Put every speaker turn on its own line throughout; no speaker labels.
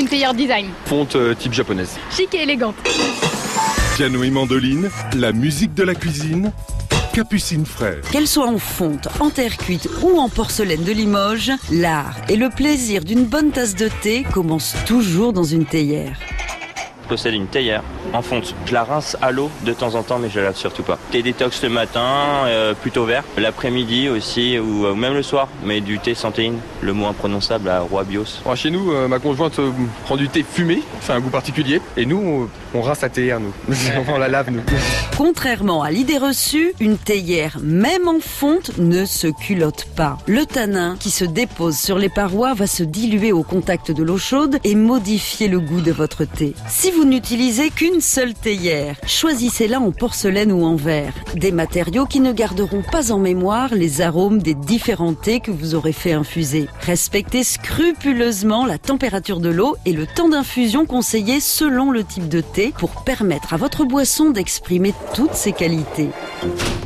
une théière design.
Fonte euh, type japonaise.
Chic et élégante.
Piano et mandoline, la musique de la cuisine. Capucine Frère.
Qu'elle soit en fonte, en terre cuite ou en porcelaine de Limoges, l'art et le plaisir d'une bonne tasse de thé commencent toujours dans une théière
possède une théière en fonte. Je la rince à l'eau de temps en temps, mais je la lave surtout pas. Thé détox le matin, euh, plutôt vert. L'après-midi aussi, ou euh, même le soir, mais du thé santéine, le mot imprononçable à Roi Bios.
chez nous, euh, ma conjointe prend du thé fumé, c'est un goût particulier. Et nous, on, rince la théière, nous. on la lave, nous.
Contrairement à l'idée reçue, une théière, même en fonte, ne se culotte pas. Le tanin qui se dépose sur les parois va se diluer au contact de l'eau chaude et modifier le goût de votre thé. Si vous n'utilisez qu'une seule théière, choisissez-la en porcelaine ou en verre. Des matériaux qui ne garderont pas en mémoire les arômes des différents thés que vous aurez fait infuser. Respectez scrupuleusement la température de l'eau et le temps d'infusion conseillé selon le type de thé pour permettre à votre boisson d'exprimer toutes ses qualités.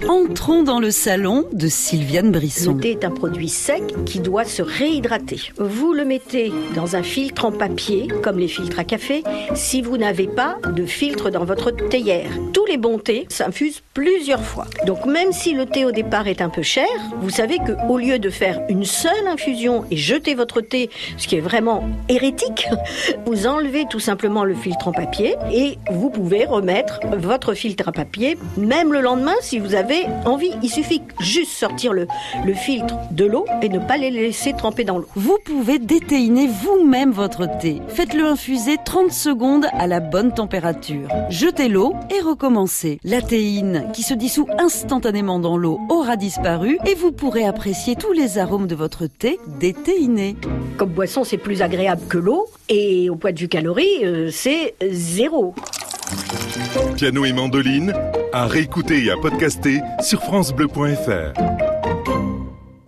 Entrons dans le salon de Sylviane Brisson.
Le thé est un produit sec qui doit se réhydrater. Vous le mettez dans un filtre en papier, comme les filtres à café, si vous n'avez pas de filtre dans votre théière. Tous les bons thés s'infusent plusieurs fois. Donc même si le thé au départ est un peu cher, vous savez que au lieu de faire une seule infusion et jeter votre thé, ce qui est vraiment hérétique, vous enlevez tout simplement le filtre en papier et vous pouvez remettre votre filtre à papier même le lendemain si vous avez envie. Il suffit juste sortir le, le filtre de l'eau et ne pas les laisser tremper dans l'eau.
Vous pouvez déthéiner vous-même votre thé. Faites-le infuser 30 secondes à la bonne température. Jetez l'eau et recommencez. La théine, qui se dissout instantanément dans l'eau, aura disparu et vous pourrez apprécier tous les arômes de votre thé déthéiné.
Comme boisson, c'est plus agréable que l'eau et au point de vue calories, euh, c'est zéro.
Piano et mandoline, à réécouter et à podcaster sur FranceBleu.fr.